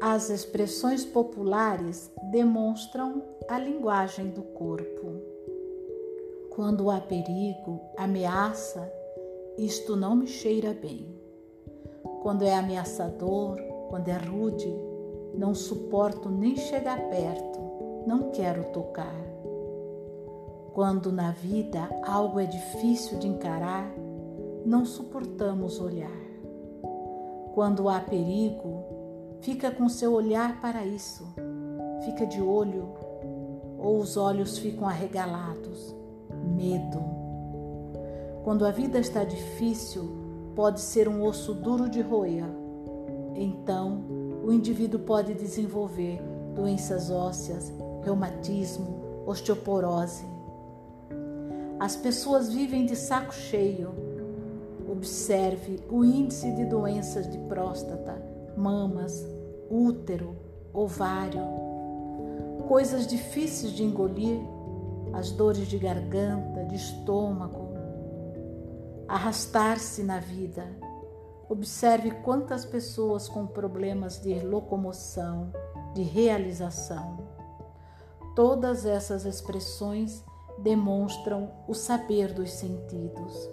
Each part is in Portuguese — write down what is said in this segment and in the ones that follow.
As expressões populares demonstram a linguagem do corpo. Quando há perigo, ameaça, isto não me cheira bem. Quando é ameaçador, quando é rude, não suporto nem chegar perto, não quero tocar. Quando na vida algo é difícil de encarar, não suportamos olhar. Quando há perigo, fica com seu olhar para isso, fica de olho, ou os olhos ficam arregalados, medo. Quando a vida está difícil, pode ser um osso duro de roer. Então, o indivíduo pode desenvolver doenças ósseas, reumatismo, osteoporose. As pessoas vivem de saco cheio. Observe o índice de doenças de próstata, mamas, útero, ovário. Coisas difíceis de engolir, as dores de garganta, de estômago. Arrastar-se na vida Observe quantas pessoas com problemas de locomoção, de realização. Todas essas expressões demonstram o saber dos sentidos.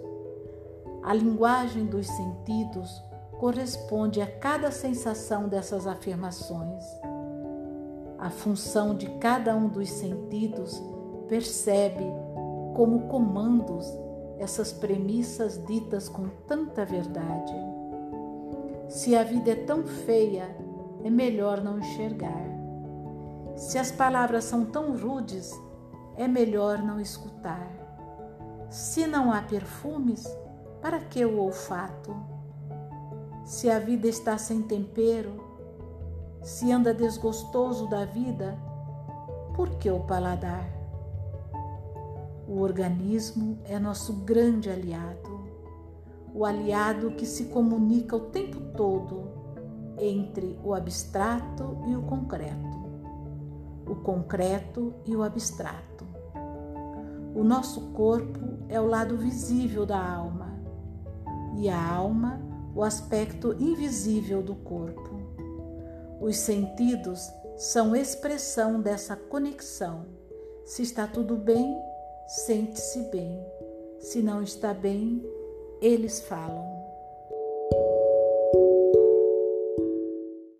A linguagem dos sentidos corresponde a cada sensação dessas afirmações. A função de cada um dos sentidos percebe como comandos essas premissas ditas com tanta verdade. Se a vida é tão feia, é melhor não enxergar. Se as palavras são tão rudes, é melhor não escutar. Se não há perfumes, para que o olfato? Se a vida está sem tempero, se anda desgostoso da vida, por que o paladar? O organismo é nosso grande aliado o aliado que se comunica o tempo todo entre o abstrato e o concreto, o concreto e o abstrato. O nosso corpo é o lado visível da alma e a alma o aspecto invisível do corpo. Os sentidos são expressão dessa conexão. Se está tudo bem, sente-se bem. Se não está bem, eles falam.